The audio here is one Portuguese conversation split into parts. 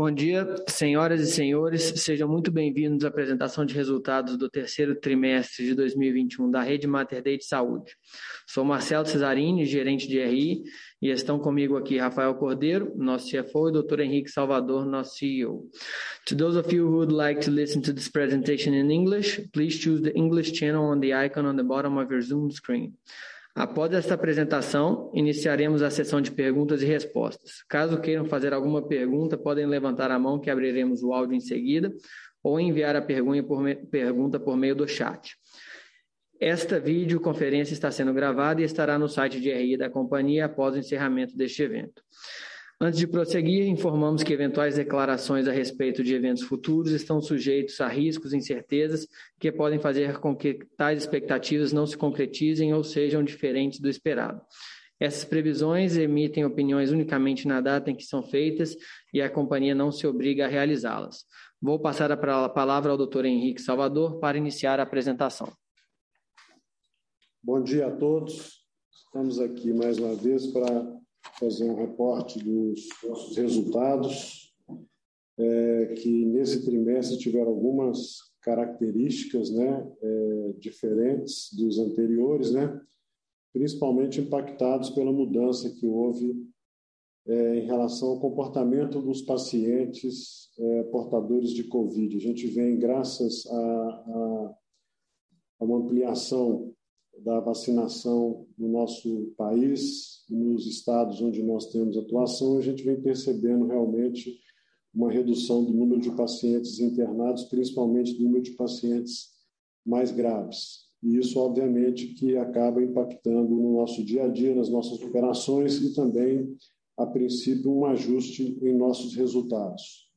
Bom dia, senhoras e senhores, sejam muito bem-vindos à apresentação de resultados do terceiro trimestre de 2021 da Rede Mater Dei de Saúde. Sou Marcelo Cesarini, gerente de RI, e estão comigo aqui Rafael Cordeiro, nosso CFO, e Dr. Henrique Salvador, nosso CEO. To those of you who would like to listen to this presentation in English, please choose the English channel on the icon on the bottom of your Zoom screen. Após esta apresentação, iniciaremos a sessão de perguntas e respostas. Caso queiram fazer alguma pergunta, podem levantar a mão que abriremos o áudio em seguida ou enviar a pergunta por meio do chat. Esta videoconferência está sendo gravada e estará no site de RI da companhia após o encerramento deste evento. Antes de prosseguir, informamos que eventuais declarações a respeito de eventos futuros estão sujeitos a riscos e incertezas que podem fazer com que tais expectativas não se concretizem ou sejam diferentes do esperado. Essas previsões emitem opiniões unicamente na data em que são feitas e a companhia não se obriga a realizá-las. Vou passar a palavra ao Dr. Henrique Salvador para iniciar a apresentação. Bom dia a todos. Estamos aqui mais uma vez para fazer um reporte dos nossos resultados, é, que nesse trimestre tiveram algumas características né, é, diferentes dos anteriores, né, principalmente impactados pela mudança que houve é, em relação ao comportamento dos pacientes é, portadores de Covid. A gente vem, graças a, a, a uma ampliação da vacinação no nosso país, nos estados onde nós temos atuação, a gente vem percebendo realmente uma redução do número de pacientes internados, principalmente do número de pacientes mais graves. E isso, obviamente, que acaba impactando no nosso dia a dia, nas nossas operações e também, a princípio, um ajuste em nossos resultados.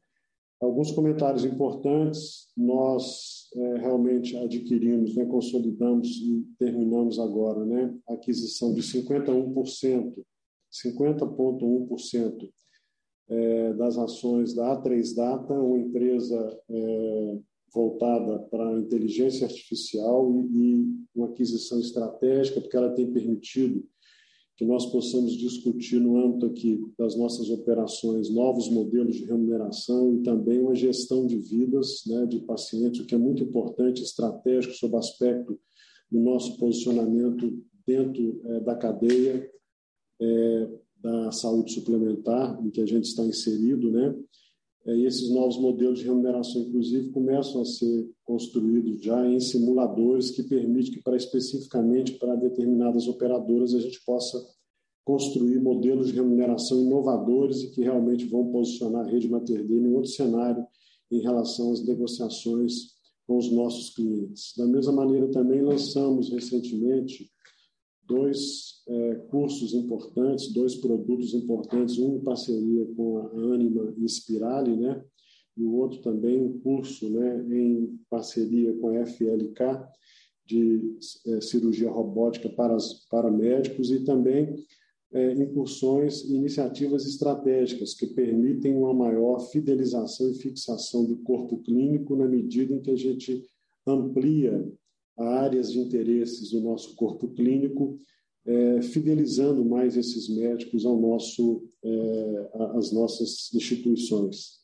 Alguns comentários importantes, nós é, realmente adquirimos, né, consolidamos e terminamos agora né, a aquisição de 51%, 50,1% é, das ações da A3 Data, uma empresa é, voltada para inteligência artificial e, e uma aquisição estratégica, porque ela tem permitido que nós possamos discutir no âmbito aqui das nossas operações novos modelos de remuneração e também uma gestão de vidas né, de pacientes, o que é muito importante, estratégico, sob aspecto do nosso posicionamento dentro é, da cadeia é, da saúde suplementar, em que a gente está inserido, né? É, esses novos modelos de remuneração, inclusive, começam a ser construídos já em simuladores que permitem que, para especificamente para determinadas operadoras, a gente possa construir modelos de remuneração inovadores e que realmente vão posicionar a rede Mater em outro cenário em relação às negociações com os nossos clientes. Da mesma maneira, também lançamos recentemente dois é, cursos importantes, dois produtos importantes, um em parceria com a Anima Inspirale, né? e o outro também um curso né, em parceria com a FLK de é, cirurgia robótica para, para médicos e também é, incursões e iniciativas estratégicas que permitem uma maior fidelização e fixação do corpo clínico na medida em que a gente amplia áreas de interesses do nosso corpo clínico, é, fidelizando mais esses médicos ao nosso, é, às nossas instituições.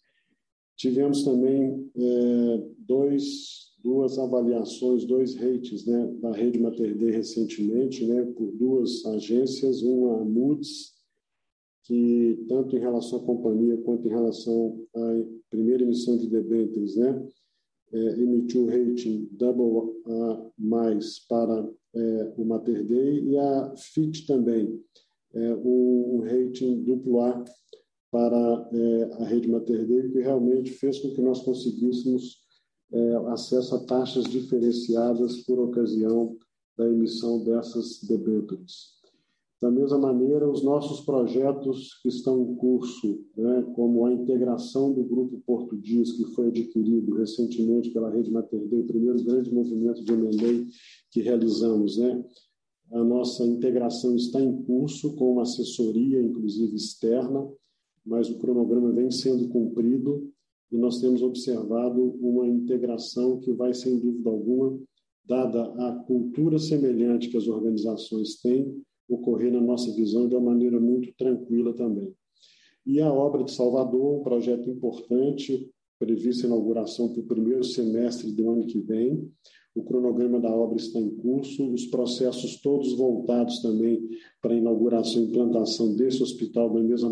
Tivemos também é, dois, duas avaliações, dois rates né, da rede Mater Dei recentemente, né, por duas agências, uma a Moody's, que tanto em relação à companhia quanto em relação à primeira emissão de debêntures, né, é, emitiu rating double A mais para é, o Mater Dei e a FIT também, é, um, rating duplo A para é, a rede Mater Dei, que realmente fez com que nós conseguíssemos é, acesso a taxas diferenciadas por ocasião da emissão dessas debêntures. Da mesma maneira, os nossos projetos que estão em curso, né, como a integração do Grupo Português, que foi adquirido recentemente pela Rede Mater Dei, o primeiro grande movimento de M&A que realizamos, né, a nossa integração está em curso com uma assessoria, inclusive externa, mas o cronograma vem sendo cumprido e nós temos observado uma integração que vai, sem dúvida alguma, dada a cultura semelhante que as organizações têm, ocorrer na nossa visão de uma maneira muito tranquila também. E a obra de Salvador, um projeto importante, prevista inauguração para o primeiro semestre do ano que vem. O cronograma da obra está em curso, os processos todos voltados também para a inauguração e implantação desse hospital da mesma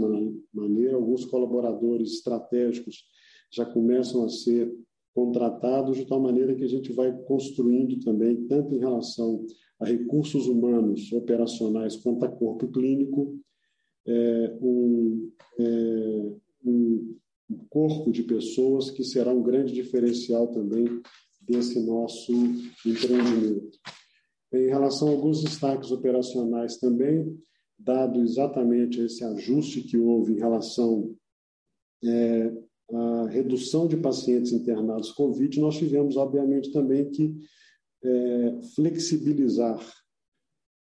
maneira. Alguns colaboradores estratégicos já começam a ser contratados de tal maneira que a gente vai construindo também, tanto em relação a recursos humanos operacionais quanto a corpo clínico, é, um, é, um corpo de pessoas que será um grande diferencial também desse nosso empreendimento. Em relação a alguns destaques operacionais também, dado exatamente esse ajuste que houve em relação é, à redução de pacientes internados Covid, nós tivemos, obviamente, também que é, flexibilizar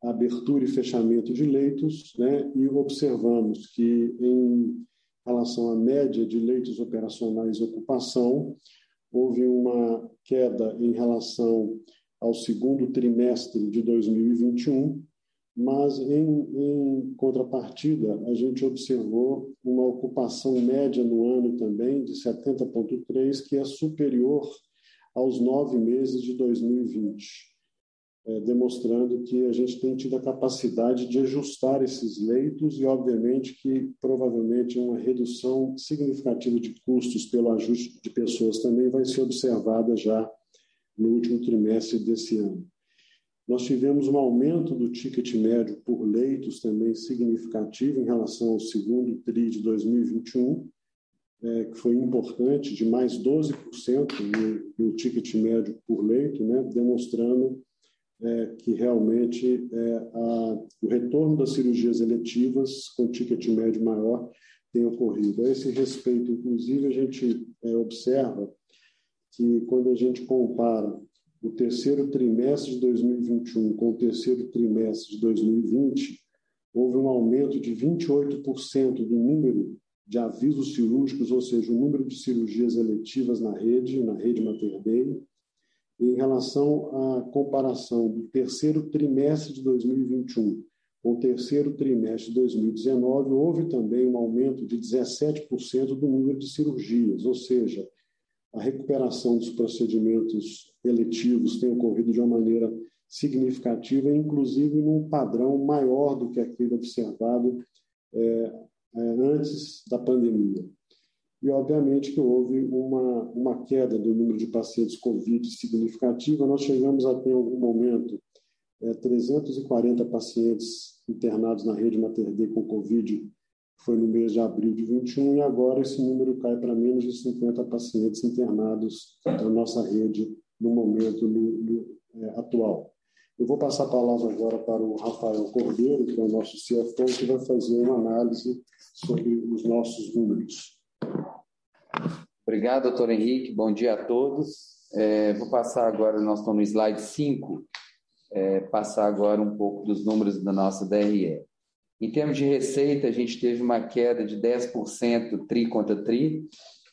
a abertura e fechamento de leitos, né, e observamos que, em relação à média de leitos operacionais e ocupação, houve uma queda em relação ao segundo trimestre de 2021, mas em, em, contrapartida a gente observou uma ocupação média no ano também de 70,3, que é superior aos nove meses de 2020 é, demonstrando que a gente tem tido a capacidade de ajustar esses leitos e, obviamente, que provavelmente uma redução significativa de custos pelo ajuste de pessoas também vai ser observada já no último trimestre desse ano. Nós tivemos um aumento do ticket médio por leitos também significativo em relação ao segundo TRI de 2021, é, que foi importante, de mais 12% no, no ticket médio por leito, né, demonstrando é, que realmente é, a, o retorno das cirurgias eletivas com ticket médio maior tem ocorrido. A esse respeito, inclusive, a gente é, observa que quando a gente compara o terceiro trimestre de 2021 com o terceiro trimestre de 2020, houve um aumento de 28% do número de avisos cirúrgicos, ou seja, o número de cirurgias eletivas na rede, na rede Mater Dei, em relação à comparação do terceiro trimestre de 2021 com o terceiro trimestre de 2019, houve também um aumento de 17% do número de cirurgias, ou seja, a recuperação dos procedimentos eletivos tem ocorrido de uma maneira significativa, inclusive num padrão maior do que aquele observado é, antes da pandemia e, obviamente, que houve uma, uma queda do número de pacientes Covid significativa. Nós chegamos a ter, em algum momento, é, 340 pacientes internados na rede Mater Dei com Covid, foi no mês de abril de 21, e agora esse número cai para menos de 50 pacientes internados na nossa rede no momento no, no, é, atual. Eu vou passar a palavra agora para o Rafael Cordeiro, que é o nosso CFO, que vai fazer uma análise sobre os nossos números. Obrigado, doutor Henrique. Bom dia a todos. É, vou passar agora, nós estamos no slide 5, é, passar agora um pouco dos números da nossa DRE. Em termos de receita, a gente teve uma queda de 10% tri contra tri,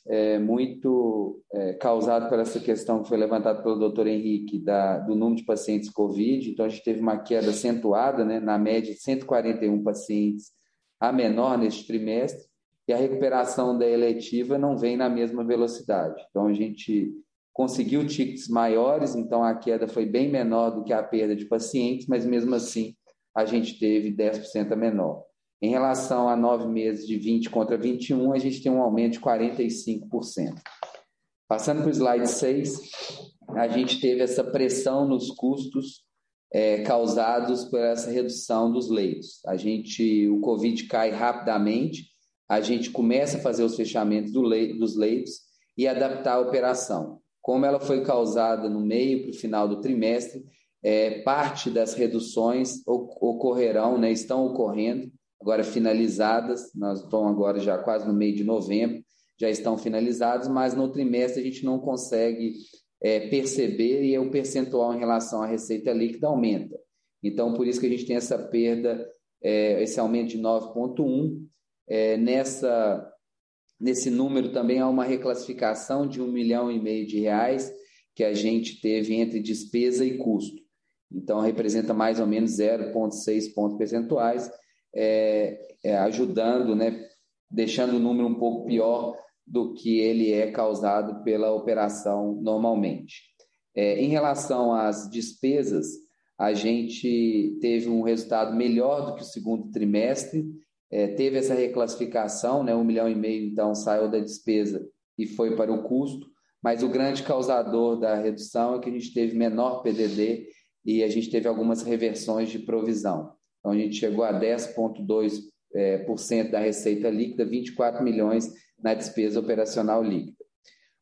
é, muito é, causado por essa questão que foi levantada pelo doutor Henrique da, do número de pacientes COVID. Então, a gente teve uma queda acentuada, né, na média de 141 pacientes a menor neste trimestre, e a recuperação da eletiva não vem na mesma velocidade. Então, a gente conseguiu tickets maiores, então a queda foi bem menor do que a perda de pacientes, mas mesmo assim a gente teve 10% a menor. Em relação a nove meses de 20 contra 21, a gente tem um aumento de 45%. Passando para o slide 6, a gente teve essa pressão nos custos é, causados por essa redução dos leitos. A gente, o Covid cai rapidamente, a gente começa a fazer os fechamentos do dos leitos e adaptar a operação. Como ela foi causada no meio para o final do trimestre, é, parte das reduções ocorrerão, né, estão ocorrendo, agora finalizadas, nós estamos agora já quase no meio de novembro, já estão finalizadas, mas no trimestre a gente não consegue é, perceber e o percentual em relação à receita líquida aumenta. Então, por isso que a gente tem essa perda, é, esse aumento de 9,1%, é, nessa, nesse número também há uma reclassificação de um milhão e meio de reais que a gente teve entre despesa e custo. Então, representa mais ou menos 0,6 pontos percentuais, é, é, ajudando né, deixando o número um pouco pior do que ele é causado pela operação normalmente. É, em relação às despesas, a gente teve um resultado melhor do que o segundo trimestre, é, teve essa reclassificação, né, um milhão e meio então saiu da despesa e foi para o custo, mas o grande causador da redução é que a gente teve menor PDD e a gente teve algumas reversões de provisão. Então a gente chegou a 10,2% é, por cento da receita líquida, 24 milhões na despesa operacional líquida.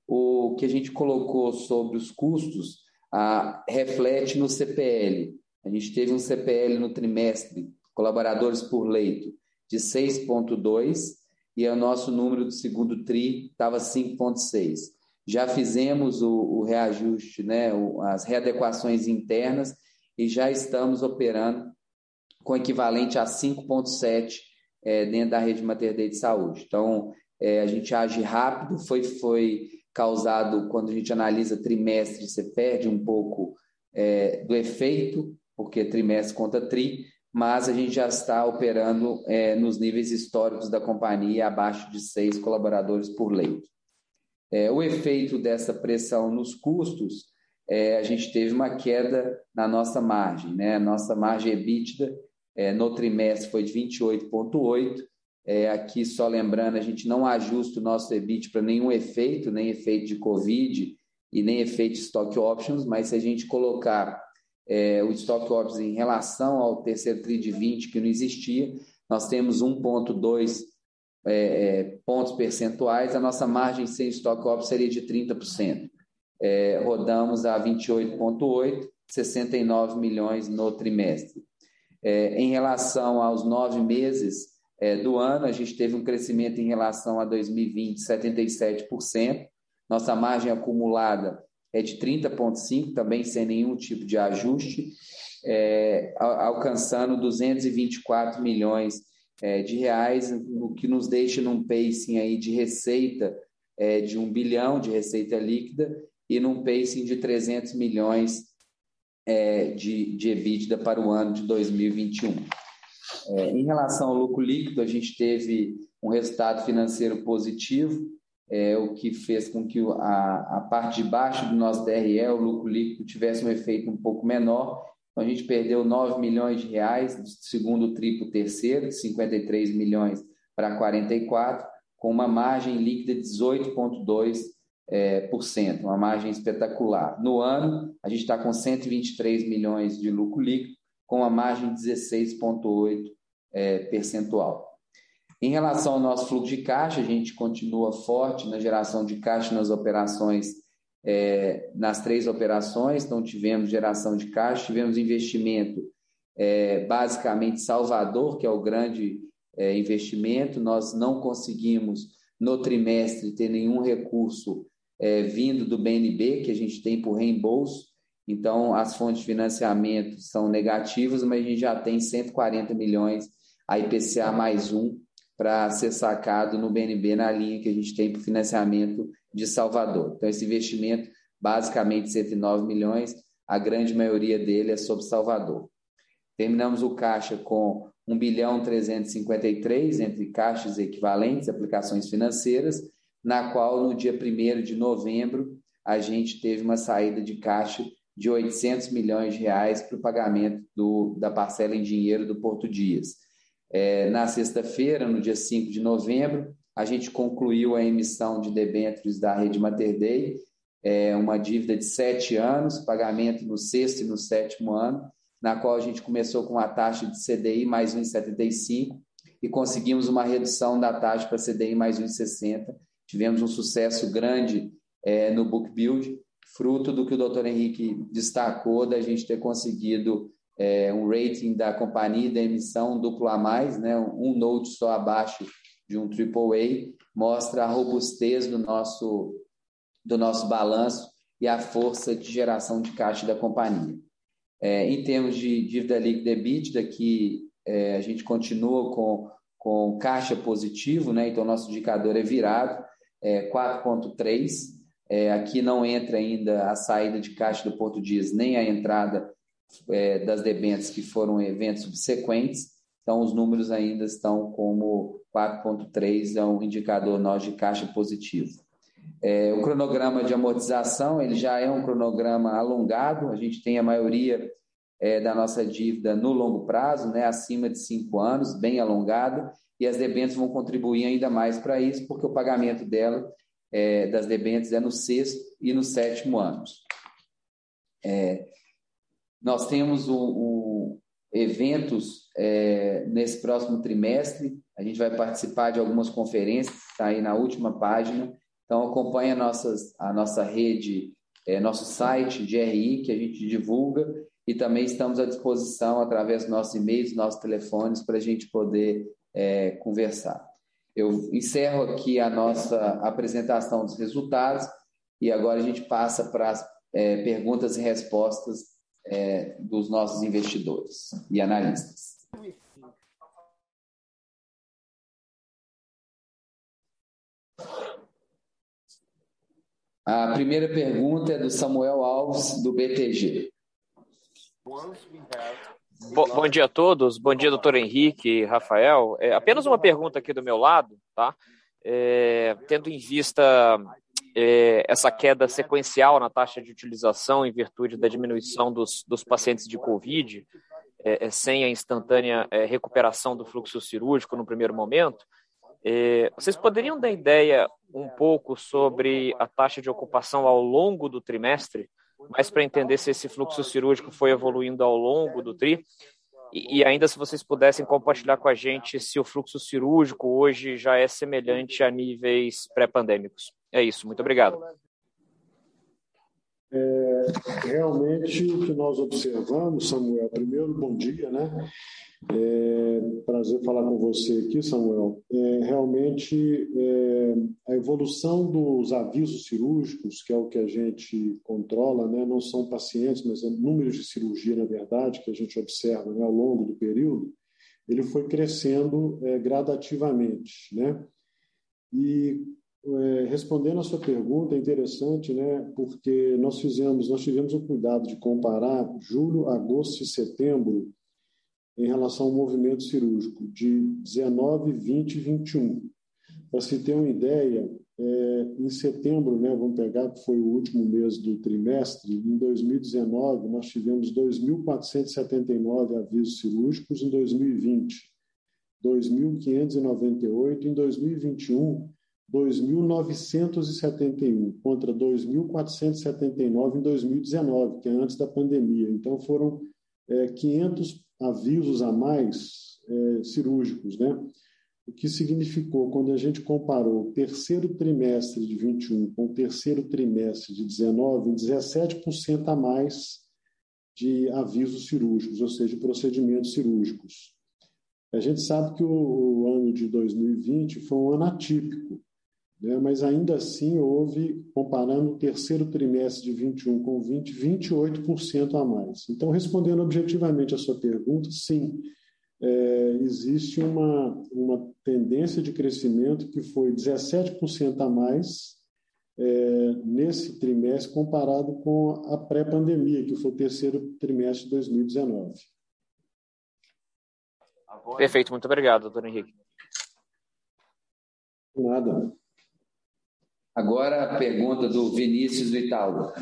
O que a gente colocou sobre os custos a, reflete no CPL. A gente teve um CPL no trimestre, colaboradores por leito, de 6,2 e o nosso número do segundo TRI estava 5,6. Já fizemos o, o reajuste, né, o, as readequações internas e já estamos operando com equivalente a 5,7 é, dentro da rede Mater Dei de saúde. Então, é, a gente age rápido, foi, foi causado, quando a gente analisa trimestre, você perde um pouco é, do efeito, porque trimestre conta tri, mas a gente já está operando é, nos níveis históricos da companhia, abaixo de seis colaboradores por leito. É, o efeito dessa pressão nos custos, é, a gente teve uma queda na nossa margem, né? Nossa margem EBITDA é, no trimestre foi de 28,8%, é, aqui, só lembrando, a gente não ajusta o nosso EBIT para nenhum efeito, nem efeito de Covid e nem efeito de stock options, mas se a gente colocar é, o stock options em relação ao terceiro TRI de 20, que não existia, nós temos 1,2 é, é, pontos percentuais, a nossa margem sem stock options seria de 30%. É, rodamos a 28,8, 69 milhões no trimestre. É, em relação aos nove meses, é, do ano, a gente teve um crescimento em relação a 2020, 77%. Nossa margem acumulada é de 30,5%, também sem nenhum tipo de ajuste, é, alcançando 224 milhões é, de reais, o que nos deixa num pacing aí de receita é, de um bilhão de receita líquida e num pacing de 300 milhões é, de, de EBITDA para o ano de 2021. É, em relação ao lucro líquido, a gente teve um resultado financeiro positivo, é, o que fez com que a, a parte de baixo do nosso DRE, o lucro líquido, tivesse um efeito um pouco menor. Então, a gente perdeu 9 milhões de reais do segundo triplo terceiro, de 53 milhões para 44, com uma margem líquida de 18,2%, é, por cento, uma margem espetacular. No ano, a gente está com 123 milhões de lucro líquido, com a margem de 16,8% é, percentual. Em relação ao nosso fluxo de caixa, a gente continua forte na geração de caixa nas operações, é, nas três operações, então tivemos geração de caixa, tivemos investimento, é, basicamente Salvador, que é o grande é, investimento, nós não conseguimos no trimestre ter nenhum recurso é, vindo do BNB, que a gente tem por reembolso, então, as fontes de financiamento são negativas, mas a gente já tem 140 milhões a IPCA mais um para ser sacado no BNB na linha que a gente tem para o financiamento de Salvador. Então, esse investimento, basicamente 109 milhões, a grande maioria dele é sobre Salvador. Terminamos o caixa com 1 bilhão 353 entre caixas equivalentes, aplicações financeiras, na qual no dia 1 de novembro a gente teve uma saída de caixa de 800 milhões de reais para o pagamento do, da parcela em dinheiro do Porto Dias. É, na sexta-feira, no dia 5 de novembro, a gente concluiu a emissão de debêntures da Rede Mater Dei, é, uma dívida de sete anos, pagamento no sexto e no sétimo ano, na qual a gente começou com a taxa de CDI mais 1,75 e conseguimos uma redução da taxa para CDI mais 1,60. Tivemos um sucesso grande é, no book build fruto do que o doutor Henrique destacou, da gente ter conseguido é, um rating da companhia da emissão duplo a mais, né, um note só abaixo de um AAA, mostra a robustez do nosso, do nosso balanço e a força de geração de caixa da companhia. É, em termos de dívida líquida EBITDA, que é, a gente continua com, com caixa positivo, né, então nosso indicador é virado, é 4,3, é, aqui não entra ainda a saída de caixa do Porto Dias, nem a entrada é, das debêntures que foram eventos subsequentes. então os números ainda estão como 4,3 é um indicador nós de caixa positivo. É, o cronograma de amortização ele já é um cronograma alongado, a gente tem a maioria é, da nossa dívida no longo prazo, né, acima de cinco anos, bem alongada, e as debêntures vão contribuir ainda mais para isso, porque o pagamento dela, é, das debêntures é no sexto e no sétimo anos. É, nós temos o, o eventos é, nesse próximo trimestre, a gente vai participar de algumas conferências, está aí na última página, então acompanhe a, nossas, a nossa rede, é, nosso site de RI, que a gente divulga, e também estamos à disposição através dos nossos e-mails, nossos telefones, para a gente poder é, conversar. Eu encerro aqui a nossa apresentação dos resultados e agora a gente passa para as é, perguntas e respostas é, dos nossos investidores e analistas. A primeira pergunta é do Samuel Alves, do BTG. Bom, dia a todos, bom dia, doutor Henrique, Rafael. É, apenas uma pergunta aqui do meu lado, tá? É, tendo em vista é, essa queda sequencial na taxa de utilização em virtude da diminuição dos, dos pacientes de Covid, é, é, sem a instantânea é, recuperação do fluxo cirúrgico no primeiro momento, vocês poderiam dar ideia um pouco sobre a taxa de ocupação ao longo do trimestre? Mas para entender se esse fluxo cirúrgico foi evoluindo ao longo do TRI. E, e, ainda se vocês pudessem compartilhar com a gente se o fluxo cirúrgico hoje já é semelhante a níveis pré-pandêmicos. É isso, muito obrigado. É, realmente o que nós observamos, Samuel, primeiro, bom dia, né? É, prazer falar com você aqui, Samuel. É, realmente, é, a evolução dos avisos cirúrgicos, que é o que a gente controla, né, não são pacientes, mas é números de cirurgia, na verdade, que a gente observa né, ao longo do período, ele foi crescendo é, gradativamente. Né? E respondendo a sua pergunta, é interessante, né, porque nós fizemos, nós tivemos o cuidado de comparar julho, agosto e setembro em relação ao movimento cirúrgico de 19, 20 e 21. Para se ter uma ideia, é, em setembro, né, vamos pegar que foi o último mês do trimestre, em 2019 nós tivemos 2.479 avisos cirúrgicos, em 2020 2.598, em 2021 2.971 contra 2.479 em 2019, que é antes da pandemia. Então foram é, 500 avisos a mais é, cirúrgicos, né? O que significou, quando a gente comparou o terceiro trimestre de 21 com o terceiro trimestre de 19, 17% a mais de avisos cirúrgicos, ou seja, procedimentos cirúrgicos. A gente sabe que o, o ano de 2020 foi um ano atípico, né? mas ainda assim houve, comparando o terceiro trimestre de 21 com 20, 28% a mais. Então, respondendo objetivamente a sua pergunta, sim, é, existe uma, uma tendência de crescimento que foi 17% a mais é, nesse trimestre comparado com a pré-pandemia, que foi o terceiro trimestre de 2019. Perfeito, muito obrigado, doutor Henrique. Nada. Agora a pergunta do Vinícius Vital.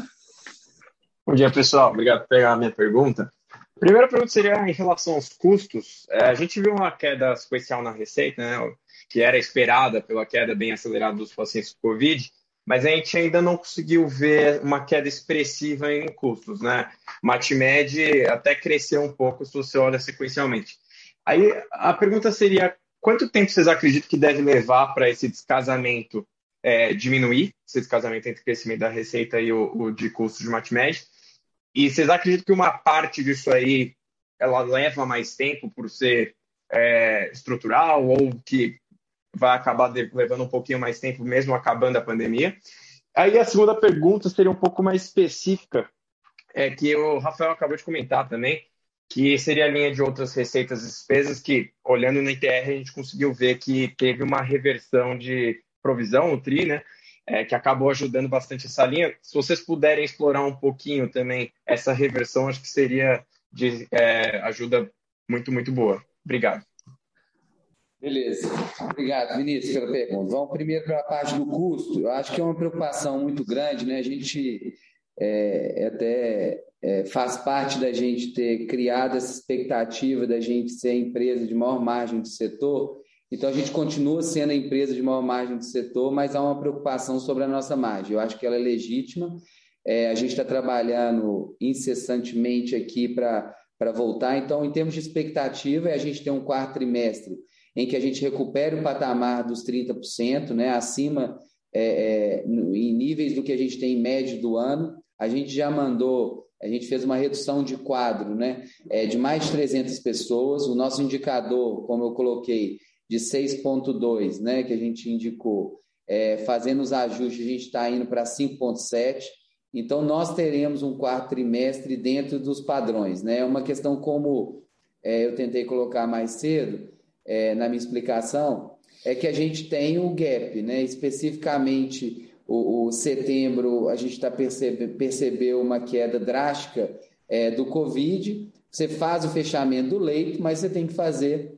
Bom dia, pessoal. Obrigado por pegar a minha pergunta. A primeira pergunta seria em relação aos custos. É, a gente viu uma queda sequencial na receita, né, que era esperada pela queda bem acelerada dos pacientes com Covid, mas a gente ainda não conseguiu ver uma queda expressiva em custos. Né? Matmed até cresceu um pouco se você olha sequencialmente. Aí a pergunta seria: quanto tempo vocês acreditam que deve levar para esse descasamento é, diminuir esse descasamento entre o crescimento da receita e o, o de custos de MatMed. E vocês acreditam que uma parte disso aí ela leva mais tempo por ser é, estrutural ou que vai acabar levando um pouquinho mais tempo mesmo acabando a pandemia? Aí a segunda pergunta seria um pouco mais específica, é que o Rafael acabou de comentar também, que seria a linha de outras receitas e despesas que, olhando no ITR, a gente conseguiu ver que teve uma reversão de provisão, o TRI, né? É, que acabou ajudando bastante essa linha. Se vocês puderem explorar um pouquinho também essa reversão, acho que seria de é, ajuda muito, muito boa. Obrigado. Beleza. Obrigado, Vinícius, pela pergunta. Vamos primeiro para a parte do custo. Eu acho que é uma preocupação muito grande, né? A gente é, é, até é, faz parte da gente ter criado essa expectativa da gente ser a empresa de maior margem do setor. Então, a gente continua sendo a empresa de maior margem do setor, mas há uma preocupação sobre a nossa margem. Eu acho que ela é legítima. É, a gente está trabalhando incessantemente aqui para voltar. Então, em termos de expectativa, é a gente ter um quarto trimestre em que a gente recupere o patamar dos 30%, né, acima, é, é, em níveis do que a gente tem em médio do ano. A gente já mandou, a gente fez uma redução de quadro né, é, de mais de 300 pessoas. O nosso indicador, como eu coloquei, de 6,2, né, que a gente indicou, é, fazendo os ajustes, a gente está indo para 5,7. Então, nós teremos um quarto trimestre dentro dos padrões. Né? É uma questão como é, eu tentei colocar mais cedo, é, na minha explicação, é que a gente tem um gap, né? especificamente o, o setembro, a gente está percebe, percebeu uma queda drástica é, do Covid, você faz o fechamento do leito, mas você tem que fazer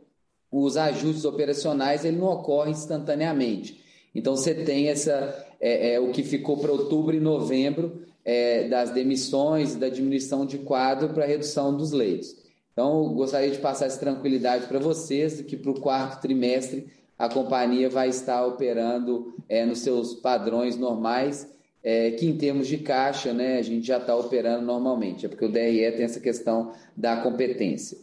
os ajustes operacionais, ele não ocorre instantaneamente. Então, você tem essa, é, é o que ficou para outubro e novembro, é, das demissões, da diminuição de quadro para redução dos leitos. Então, gostaria de passar essa tranquilidade para vocês, que para o quarto trimestre a companhia vai estar operando é, nos seus padrões normais, é, que em termos de caixa, né, a gente já está operando normalmente, é porque o DRE tem essa questão da competência.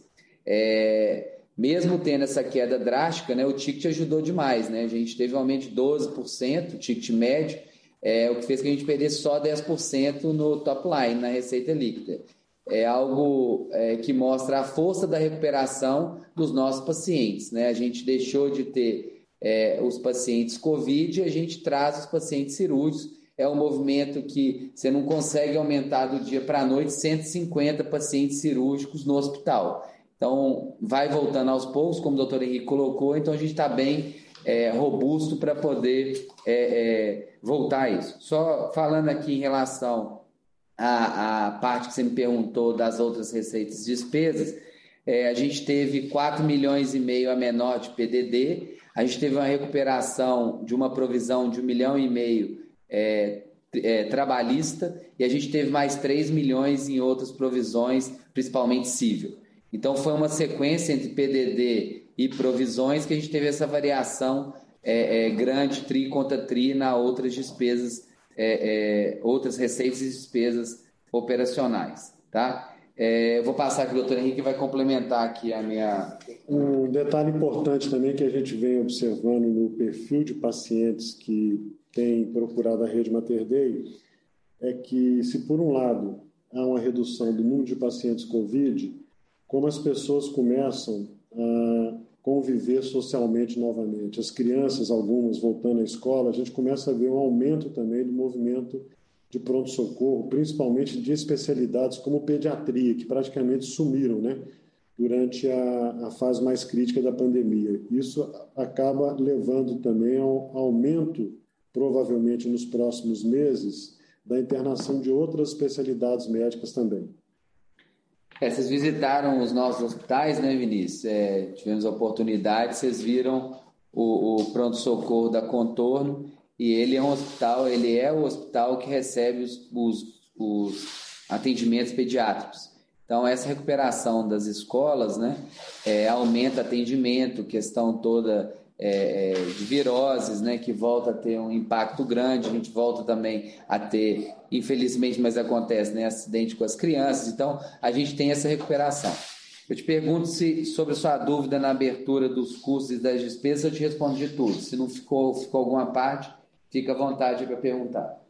É, mesmo tendo essa queda drástica, né, o ticket ajudou demais, né? A gente teve um aumento de 12%, o ticket médio, é, o que fez que a gente perdesse só 10% no top line, na receita líquida é algo é, que mostra a força da recuperação dos nossos pacientes. Né? A gente deixou de ter é, os pacientes COVID e a gente traz os pacientes cirúrgicos. É um movimento que você não consegue aumentar do dia para a noite 150 pacientes cirúrgicos no hospital. Então, vai voltando aos poucos, como o doutor Henrique colocou, então a gente está bem é, robusto para poder é, é, voltar a isso. Só falando aqui em relação a, a parte que você me perguntou das outras receitas e despesas, é, a gente teve 4 milhões e meio a menor de PDD, a gente teve uma recuperação de uma provisão de 1 milhão e meio é, é, trabalhista e a gente teve mais 3 milhões em outras provisões, principalmente civil. Então foi uma sequência entre PDD e provisões que a gente teve essa variação é, é, grande, tri contra tri, na outras despesas é, é, outras receitas e despesas operacionais, tá? É, vou passar aqui o doutor Henrique vai complementar aqui a minha. Um detalhe importante também que a gente vem observando no perfil de pacientes que têm procurado a rede Mater Dei é que, se por um lado há uma redução do número de pacientes COVID, como as pessoas começam a conviver socialmente novamente. As crianças, algumas voltando à escola, a gente começa a ver um aumento também do movimento de pronto-socorro, principalmente de especialidades como pediatria, que praticamente sumiram né, durante a, a fase mais crítica da pandemia. Isso acaba levando também ao aumento, provavelmente nos próximos meses, da internação de outras especialidades médicas também. É, vocês visitaram os nossos hospitais, né, Vinícius? É, tivemos a oportunidade, vocês viram o, o pronto-socorro da Contorno, e ele é um hospital, ele é o hospital que recebe os, os, os atendimentos pediátricos. Então, essa recuperação das escolas, né, é, aumenta atendimento, questão toda é, é, de viroses, né, que volta a ter um impacto grande, a gente volta também a ter, infelizmente, mas acontece, né, acidente com as crianças, então a gente tem essa recuperação. Eu te pergunto se, sobre a sua dúvida na abertura dos custos e das despesas, eu te respondi tudo. Se não ficou, ficou alguma parte, fica à vontade para perguntar.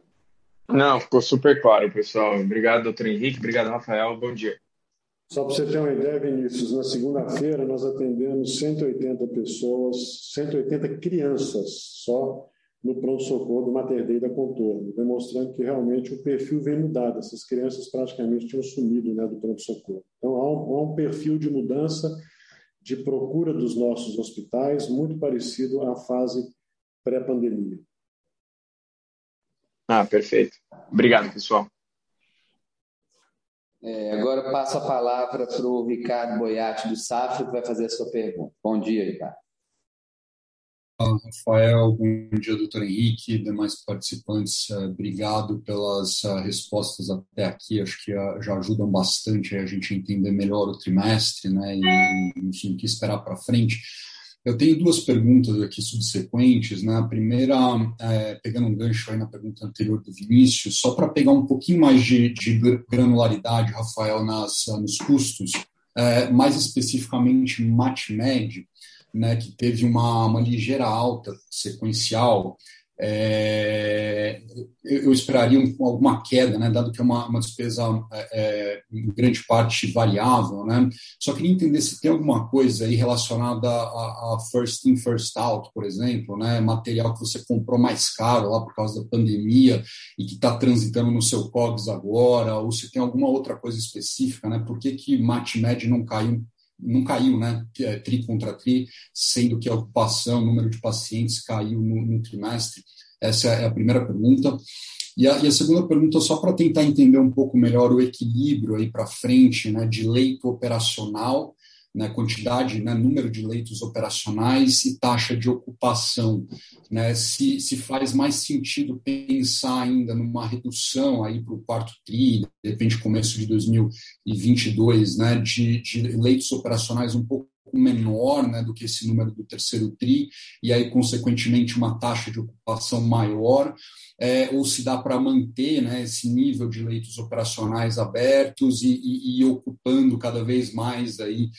Não, ficou super claro, pessoal. Obrigado, doutor Henrique. Obrigado, Rafael. Bom dia. Só para você ter uma ideia, Vinícius, na segunda-feira nós atendemos 180 pessoas, 180 crianças só no pronto-socorro do Mater Dei da Contorno, demonstrando que realmente o perfil vem mudado. Essas crianças praticamente tinham sumido né, do pronto-socorro. Então há um, há um perfil de mudança de procura dos nossos hospitais muito parecido à fase pré-pandemia. Ah, perfeito. Obrigado, pessoal. É, agora passo a palavra para o Ricardo Boiati do Safra, que vai fazer a sua pergunta. Bom dia, Ricardo. Rafael, bom dia, doutor Henrique, demais participantes, eh, obrigado pelas eh, respostas até aqui, acho que eh, já ajudam bastante a gente entender melhor o trimestre, né, e, enfim, o que esperar para frente. Eu tenho duas perguntas aqui subsequentes, né, a primeira, é, pegando um gancho aí na pergunta anterior do Vinícius, só para pegar um pouquinho mais de, de granularidade, Rafael, nas, nos custos, é, mais especificamente MatMed, né, que teve uma, uma ligeira alta sequencial, é, eu, esperaria um, alguma queda, né, dado que é uma, uma despesa é, é, em grande parte variável. Né? Só queria entender se tem alguma coisa aí relacionada a, a first in, first out, por exemplo, né, material que você comprou mais caro lá por causa da pandemia e que está transitando no seu COGS agora, ou se tem alguma outra coisa específica, né? por que, que MatMed não caiu não caiu, né? É, tri contra tri, sendo que a ocupação, o número de pacientes caiu no, no trimestre. Essa é a primeira pergunta. E a, e a segunda pergunta, só para tentar entender um pouco melhor o equilíbrio aí para frente, né, de leito operacional né, quantidade, né, número de leitos operacionais e taxa de ocupação. Né, se, se faz mais sentido pensar ainda numa redução aí para o quarto TRI, de repente começo de 2022, né, de, de leitos operacionais um pouco menor né, do que esse número do terceiro TRI, e aí, consequentemente, uma taxa de ocupação maior, é, ou se dá para manter né, esse nível de leitos operacionais abertos e, e, e ocupando cada vez mais aí,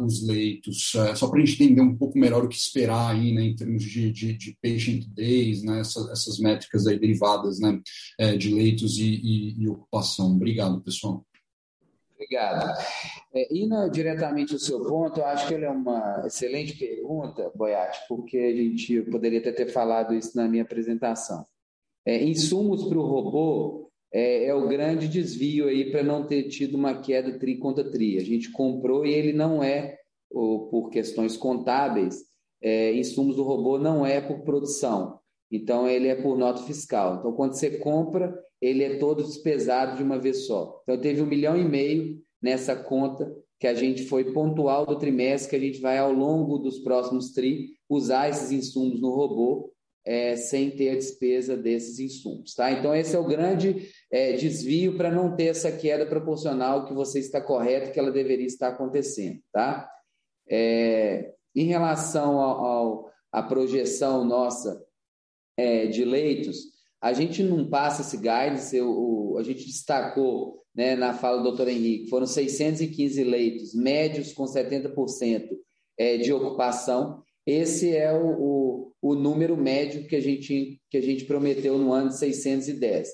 os leitos. É, só para a gente entender um pouco melhor o que esperar aí, né, em termos de, de, de patient days, né, essas, essas métricas aí derivadas né, é, de leitos e, e ocupação. Obrigado, pessoal. Obrigado. É, indo diretamente ao seu ponto, eu acho que ele é uma excelente pergunta, Boiati, porque a gente poderia até ter falado isso na minha apresentação. É, insumos para o robô é, é, o grande desvio aí para não ter tido uma queda tri contra tri. A gente comprou e ele não é, ou, por questões contábeis, é, insumos do robô não é por produção. Então, ele é por nota fiscal. Então, quando você compra, ele é todo despesado de uma vez só. Então, teve um milhão e meio nessa conta que a gente foi pontual do trimestre, que a gente vai, ao longo dos próximos TRI, usar esses insumos no robô é, sem ter a despesa desses insumos. Tá? Então, esse é o grande é, desvio para não ter essa queda proporcional que você está correto, que ela deveria estar acontecendo. Tá? É, em relação ao, à projeção nossa é, de leitos, a gente não passa esse guidance, eu, a gente destacou né, na fala do doutor Henrique, foram 615 leitos, médios com 70% é, de ocupação. Esse é o, o, o, número médio que a, gente, que a gente prometeu no ano de 610.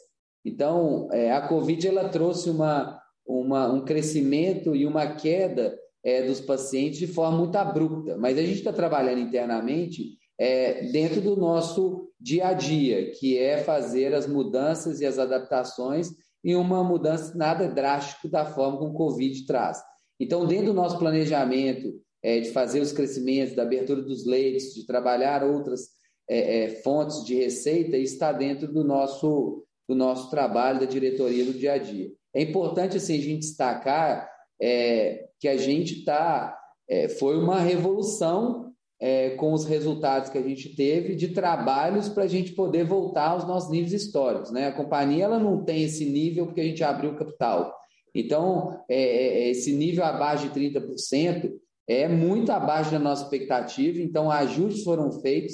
Então, é, a Covid ela trouxe uma, uma, um crescimento e uma queda é, dos pacientes de forma muito abrupta, mas a gente está trabalhando internamente é, dentro do nosso dia a dia, que é fazer as mudanças e as adaptações em uma mudança nada drástica da forma como o Covid traz. Então, dentro do nosso planejamento é, de fazer os crescimentos, da abertura dos leitos, de trabalhar outras é, é, fontes de receita, está dentro do nosso, do nosso trabalho, da diretoria do dia a dia. É importante assim, a gente destacar é, que a gente está. É, foi uma revolução é, com os resultados que a gente teve de trabalhos para a gente poder voltar aos nossos níveis históricos. Né? A companhia ela não tem esse nível porque a gente abriu capital. Então, é, é, é esse nível abaixo de 30% é muito abaixo da nossa expectativa, então ajustes foram feitos.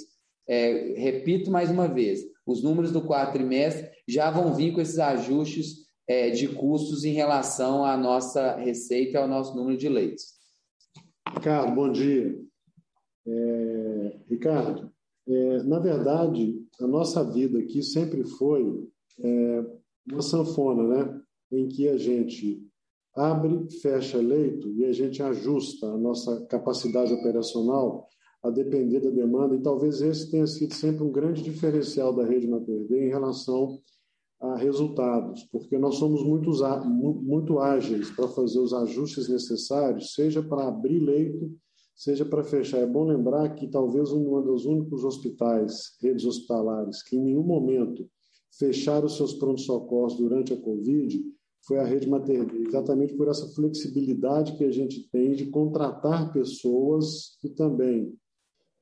É, repito mais uma vez, os números do quarto trimestre já vão vir com esses ajustes é, de custos em relação à nossa receita e ao nosso número de leitos. Ricardo, bom dia. É, Ricardo, é, na verdade, a nossa vida aqui sempre foi é, uma sanfona, né? Em que a gente abre, fecha leito e a gente ajusta a nossa capacidade operacional a depender da demanda, e talvez esse tenha sido sempre um grande diferencial da rede Mater em relação a resultados, porque nós somos muito, muito ágeis para fazer os ajustes necessários, seja para abrir leito, seja para fechar. É bom lembrar que talvez um dos únicos hospitais, redes hospitalares, que em nenhum momento fecharam seus prontos-socorros durante a Covid foi a rede maternidade, exatamente por essa flexibilidade que a gente tem de contratar pessoas e também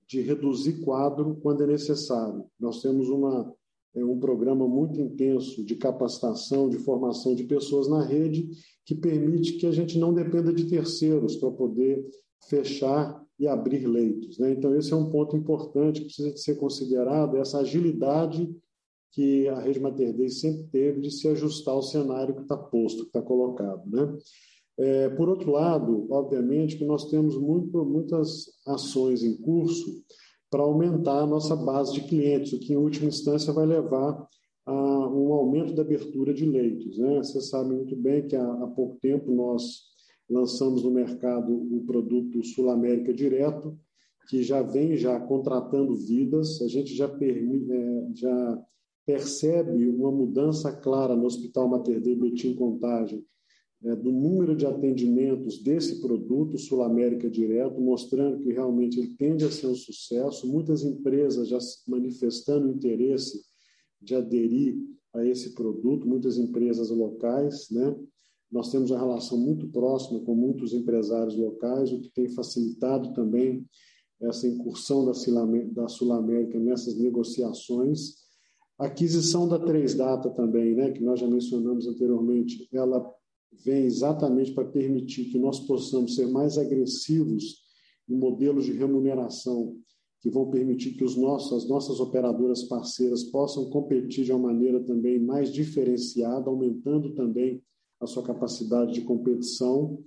de reduzir quadro quando é necessário. Nós temos uma, é, um programa muito intenso de capacitação, de formação de pessoas na rede, que permite que a gente não dependa de terceiros para poder fechar e abrir leitos. Né? Então, esse é um ponto importante que precisa de ser considerado, essa agilidade que a Rede Mater Dei sempre teve de se ajustar ao cenário que está posto, que está colocado. Né? É, por outro lado, obviamente que nós temos muito, muitas ações em curso para aumentar a nossa base de clientes, o que, em última instância, vai levar a um aumento da abertura de leitos. Né? Sabe muito bem que há, há pouco tempo nós lançamos no mercado o produto Sul América Direto, que já vem já contratando vidas. A gente já, é, já percebe uma mudança clara no Hospital Mater Dei Betim Contagem é, do número de atendimentos desse produto Sul América Direto, mostrando que realmente ele tende a ser um sucesso. Muitas empresas já manifestando interesse de aderir a esse produto, muitas empresas locais, né? Nós temos uma relação muito próxima com muitos empresários locais, o que tem facilitado também essa incursão da Sul América nessas negociações. A aquisição da Três Data também, né, que nós já mencionamos anteriormente, ela vem exatamente para permitir que nós possamos ser mais agressivos em modelos de remuneração que vão permitir que os nossos, as nossas operadoras parceiras possam competir de uma maneira também mais diferenciada, aumentando também a sua capacidade de competição.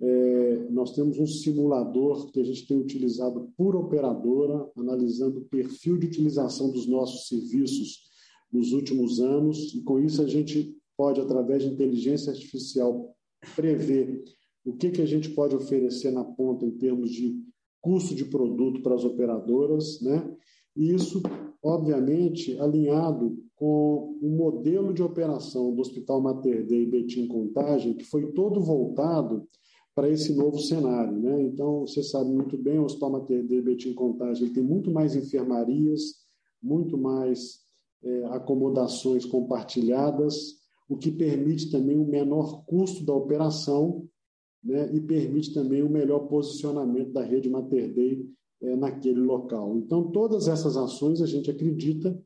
É, nós temos um simulador que a gente tem utilizado por operadora, analisando o perfil de utilização dos nossos serviços nos últimos anos, e com isso a gente pode, através de inteligência artificial, prever o que, que a gente pode oferecer na ponta em termos de custo de produto para as operadoras, né? E isso, obviamente, alinhado com o modelo de operação do Hospital Mater Dei Betim Contagem, que foi todo voltado para esse novo cenário. Né? Então, você sabe muito bem, o Hospital Mater Dei Betim Contagem tem muito mais enfermarias, muito mais é, acomodações compartilhadas, o que permite também um menor custo da operação né? e permite também um melhor posicionamento da rede Mater Dei é, naquele local. Então, todas essas ações a gente acredita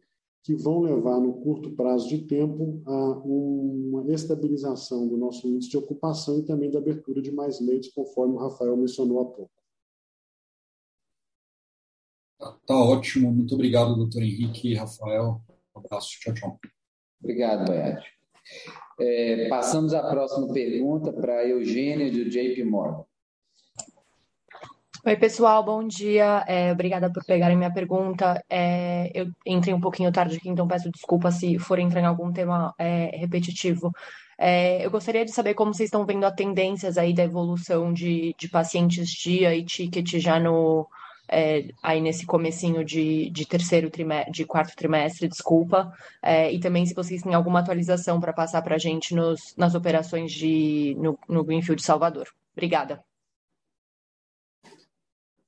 que vão levar, no curto prazo de tempo, a uma estabilização do nosso índice de ocupação e também da abertura de mais leitos, conforme o Rafael mencionou há pouco. Tá, tá ótimo. Muito obrigado, doutor Henrique e Rafael. Um abraço. Tchau, tchau. Obrigado, Boiati. É, passamos à próxima pergunta para a Eugênia, do JP Morgan. Oi, pessoal, bom dia. É, obrigada por pegarem minha pergunta. É, eu entrei um pouquinho tarde aqui, então peço desculpa se for entrar em algum tema é, repetitivo. É, eu gostaria de saber como vocês estão vendo as tendências aí da evolução de, de pacientes dia e ticket já no é, aí nesse comecinho de, de terceiro trimestre, de quarto trimestre, desculpa, é, e também se vocês têm alguma atualização para passar para a gente nos, nas operações de, no, no Greenfield Salvador. Obrigada.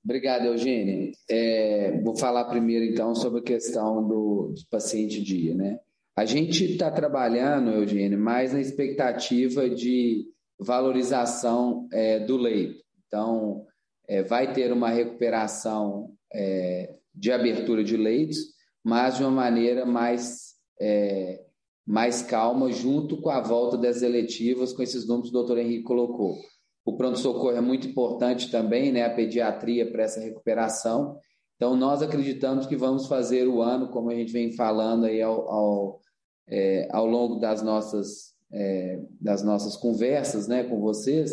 Obrigado, Eugênia. É, vou falar primeiro, então, sobre a questão do, do paciente dia, né? A gente está trabalhando, Eugênia, mais na expectativa de valorização é, do leito. Então, é, vai ter uma recuperação é, de abertura de leitos, mas de uma maneira mais, é, mais calma, junto com a volta das eletivas, com esses números que o doutor Henrique colocou. O pronto-socorro é muito importante também, né? A pediatria para essa recuperação. Então, nós acreditamos que vamos fazer o ano, como a gente vem falando aí ao, ao, é, ao longo das nossas, é, das nossas conversas né, com vocês.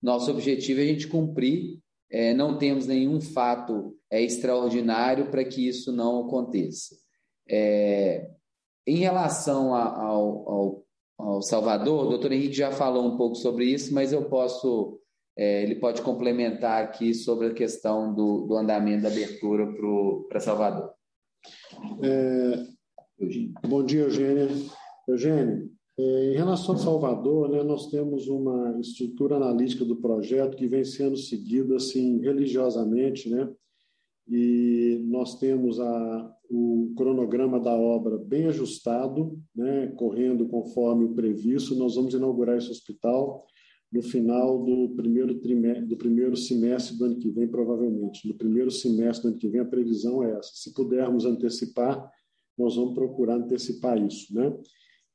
Nosso objetivo é a gente cumprir, é, não temos nenhum fato é, extraordinário para que isso não aconteça. É, em relação a, ao, ao ao Salvador. O doutor Henrique já falou um pouco sobre isso, mas eu posso, é, ele pode complementar aqui sobre a questão do, do andamento da abertura para Salvador. É, bom dia, Eugênia. Eugênia, é, em relação a Salvador, né, nós temos uma estrutura analítica do projeto que vem sendo seguida assim, religiosamente, né? E nós temos a, o cronograma da obra bem ajustado, né, correndo conforme o previsto. Nós vamos inaugurar esse hospital no final do primeiro, trimestre, do primeiro semestre do ano que vem, provavelmente. No primeiro semestre do ano que vem, a previsão é essa. Se pudermos antecipar, nós vamos procurar antecipar isso. Né?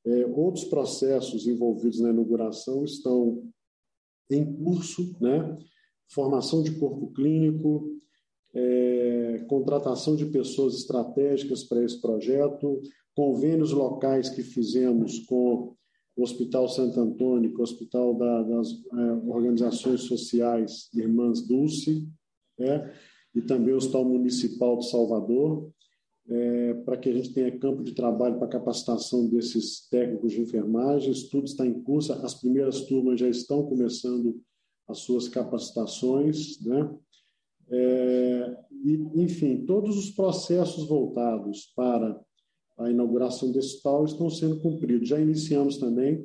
É, outros processos envolvidos na inauguração estão em curso, né? formação de corpo clínico, é, contratação de pessoas estratégicas para esse projeto, convênios locais que fizemos com o Hospital Santo Antônio, com o Hospital da, das é, Organizações Sociais Irmãs Dulce, é, e também o Hospital Municipal de Salvador, é, para que a gente tenha campo de trabalho para capacitação desses técnicos de enfermagem. Tudo está em curso, as primeiras turmas já estão começando as suas capacitações, né? É, e, enfim, todos os processos voltados para a inauguração desse hospital estão sendo cumpridos. Já iniciamos também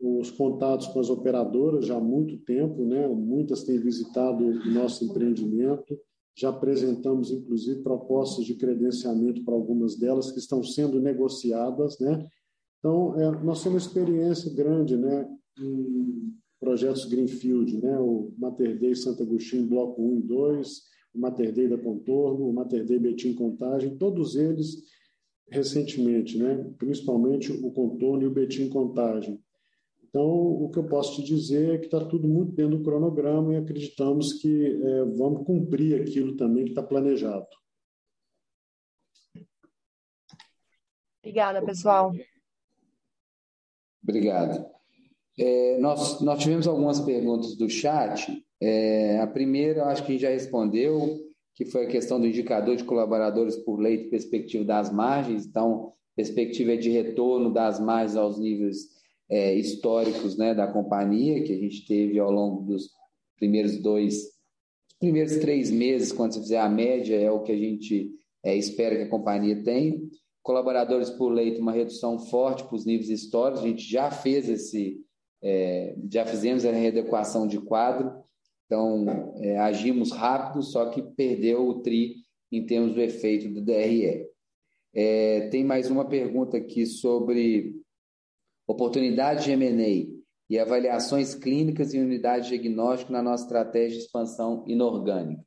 os contatos com as operadoras já há muito tempo, né? muitas têm visitado o nosso empreendimento, já apresentamos, inclusive, propostas de credenciamento para algumas delas que estão sendo negociadas. Né? Então, é, nós temos uma experiência grande né? em projetos Greenfield, né? o Mater Dei Santo Agostinho, Bloco 1 e 2, o Mater Dei da Contorno, o Mater Dei Betim Contagem, todos eles recentemente, né? principalmente o Contorno e o Betim Contagem. Então, o que eu posso te dizer é que está tudo muito dentro do cronograma e acreditamos que é, vamos cumprir aquilo também que está planejado. Obrigada, pessoal. Obrigado. É, nós, nós tivemos algumas perguntas do chat. É, a primeira, acho que já respondeu, que foi a questão do indicador de colaboradores por leito perspectiva das margens. Então, perspectiva é de retorno das margens aos níveis é, históricos né, da companhia, que a gente teve ao longo dos primeiros dois, primeiros três meses, quando você fizer a média, é o que a gente é, espera que a companhia tenha. Colaboradores por leito, uma redução forte para os níveis históricos, a gente já fez esse, é, já fizemos a readequação de quadro, então é, agimos rápido, só que perdeu o TRI em termos do efeito do DRE. É, tem mais uma pergunta aqui sobre oportunidade de M&A e avaliações clínicas e unidade de diagnóstico na nossa estratégia de expansão inorgânica.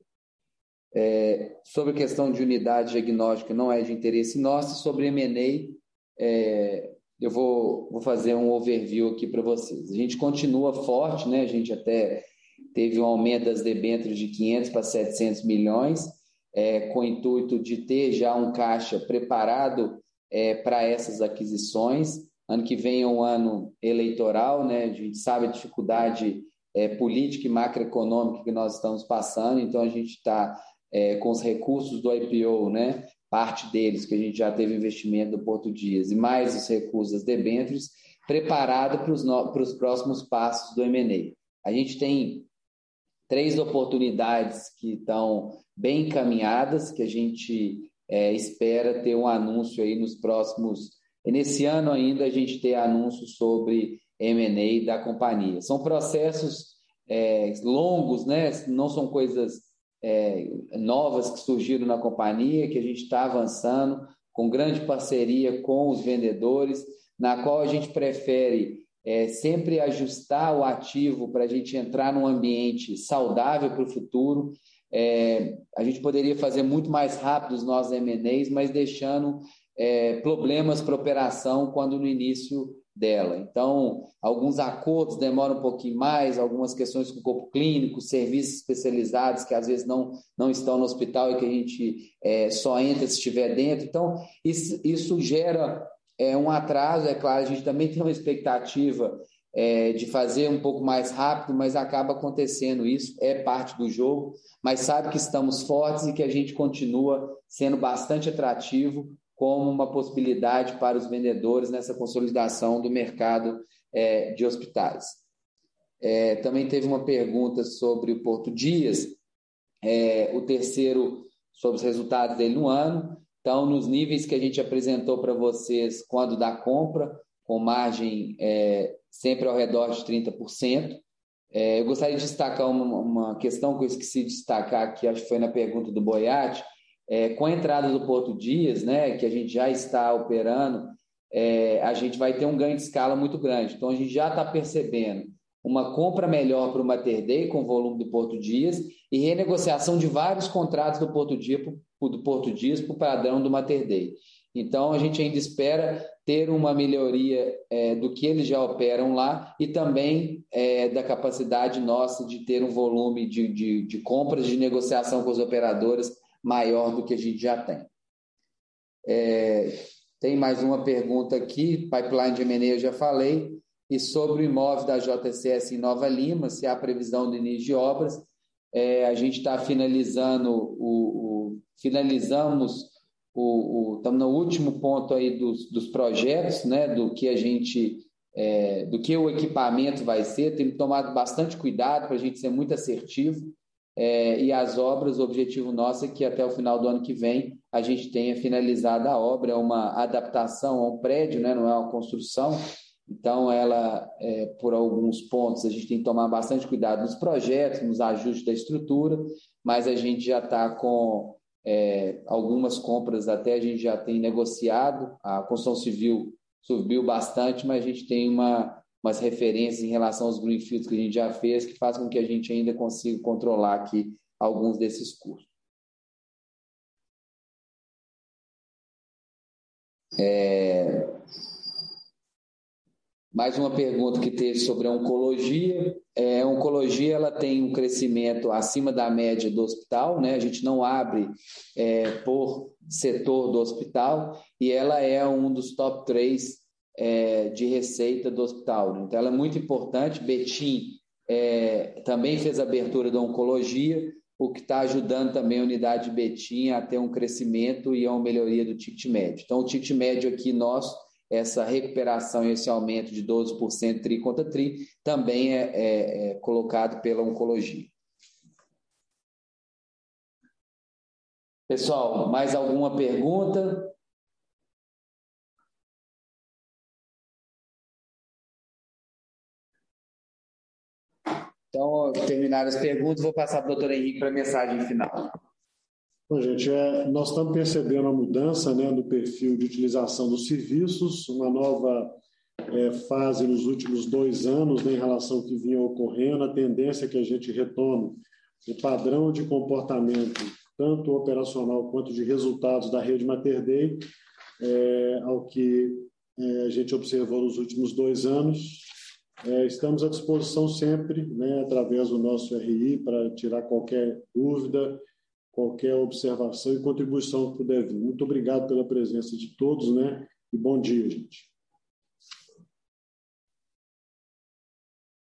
É, sobre a questão de unidade diagnóstica, não é de interesse nosso. Sobre M&A, é, eu vou, vou fazer um overview aqui para vocês. A gente continua forte, né? a gente até teve um aumento das debêntures de 500 para 700 milhões, é, com o intuito de ter já um caixa preparado é, para essas aquisições. Ano que vem é um ano eleitoral, né? A gente sabe a dificuldade é, política e macroeconômica que nós estamos passando, então a gente está é, com os recursos do IPO, né? Parte deles que a gente já teve investimento do Porto Dias e mais os recursos das debêntures, preparado para os, próximos passos do M&A. A gente tem três oportunidades que estão bem encaminhadas, que a gente é, espera ter um anúncio aí nos próximos nesse ano ainda a gente tem anúncios sobre M&A da companhia. São processos é, longos, né? não são coisas é, novas que surgiram na companhia, que a gente está avançando com grande parceria com os vendedores, na qual a gente prefere é, sempre ajustar o ativo para a gente entrar num ambiente saudável para o futuro. É, a gente poderia fazer muito mais rápido os nossos M&As, mas deixando é, problemas para operação quando no início dela. Então, alguns acordos demoram um pouquinho mais, algumas questões com o corpo clínico, serviços especializados que às vezes não, não estão no hospital e que a gente é, só entra se estiver dentro. Então, isso, isso gera é, um atraso, é claro, a gente também tem uma expectativa é, de fazer um pouco mais rápido, mas acaba acontecendo isso, é parte do jogo, mas sabe que estamos fortes e que a gente continua sendo bastante atrativo como uma possibilidade para os vendedores nessa consolidação do mercado é, de hospitais. É, também teve uma pergunta sobre o Porto Dias, é, o terceiro sobre os resultados dele no ano. Então, nos níveis que a gente apresentou para vocês quando da compra, com margem é, sempre ao redor de 30%. É, eu gostaria de destacar uma, uma, questão que eu esqueci de destacar, que acho que foi na pergunta do Boiati, é, com a entrada do Porto Dias, né, que a gente já está operando, é, a gente vai ter um ganho de escala muito grande. Então, a gente já está percebendo uma compra melhor para o Mater Dei com o volume do Porto Dias e renegociação de vários contratos do Porto Dias, do Porto Dias para o padrão do Mater Dei. Então, a gente ainda espera ter uma melhoria é, do que eles já operam lá e também é, da capacidade nossa de ter um volume de, de, de compras de negociação com os operadores maior do que a gente já tem. É, tem mais uma pergunta aqui, pipeline de M&A eu já falei, e sobre o imóvel da JCS em Nova Lima, se há previsão do início de obras. É, a gente está finalizando o, o, finalizamos o, o estamos no último ponto aí dos, dos projetos, né, do que a gente é, do que o equipamento vai ser, temos tomado bastante cuidado para a gente ser muito assertivo. É, e as obras, o objetivo nosso é que até o final do ano que vem a gente tenha finalizado a obra, é uma adaptação a um prédio, né, não é uma construção, então, ela, é, por alguns pontos, a gente tem que tomar bastante cuidado nos projetos, nos ajustes da estrutura, mas a gente já está com é, algumas compras, até a gente já tem negociado, a construção civil subiu bastante, mas a gente tem uma, umas referências em relação aos greenfields que a gente já fez, que faz com que a gente ainda consiga controlar aqui alguns desses custos. É, mais uma pergunta que teve sobre a oncologia. É, a oncologia ela tem um crescimento acima da média do hospital, né? A gente não abre é, por setor do hospital e ela é um dos top três é, de receita do hospital. Então, ela é muito importante. Betim é, também fez a abertura da oncologia, o que está ajudando também a unidade de Betim a ter um crescimento e a uma melhoria do ticket médio. Então, o ticket médio aqui nosso essa recuperação e esse aumento de 12% tri contra tri também é, é, é colocado pela oncologia. Pessoal, mais alguma pergunta? Então, terminar as perguntas, vou passar para o doutor Henrique para a mensagem final. Bom, gente, é, nós estamos percebendo a mudança né, no perfil de utilização dos serviços, uma nova é, fase nos últimos dois anos né, em relação ao que vinha ocorrendo, a tendência é que a gente retome o padrão de comportamento, tanto operacional quanto de resultados da rede Mater Dei, é, ao que é, a gente observou nos últimos dois anos. É, estamos à disposição sempre, né, através do nosso RI, para tirar qualquer dúvida qualquer observação e contribuição que puder vir. Muito obrigado pela presença de todos, né? E bom dia, gente.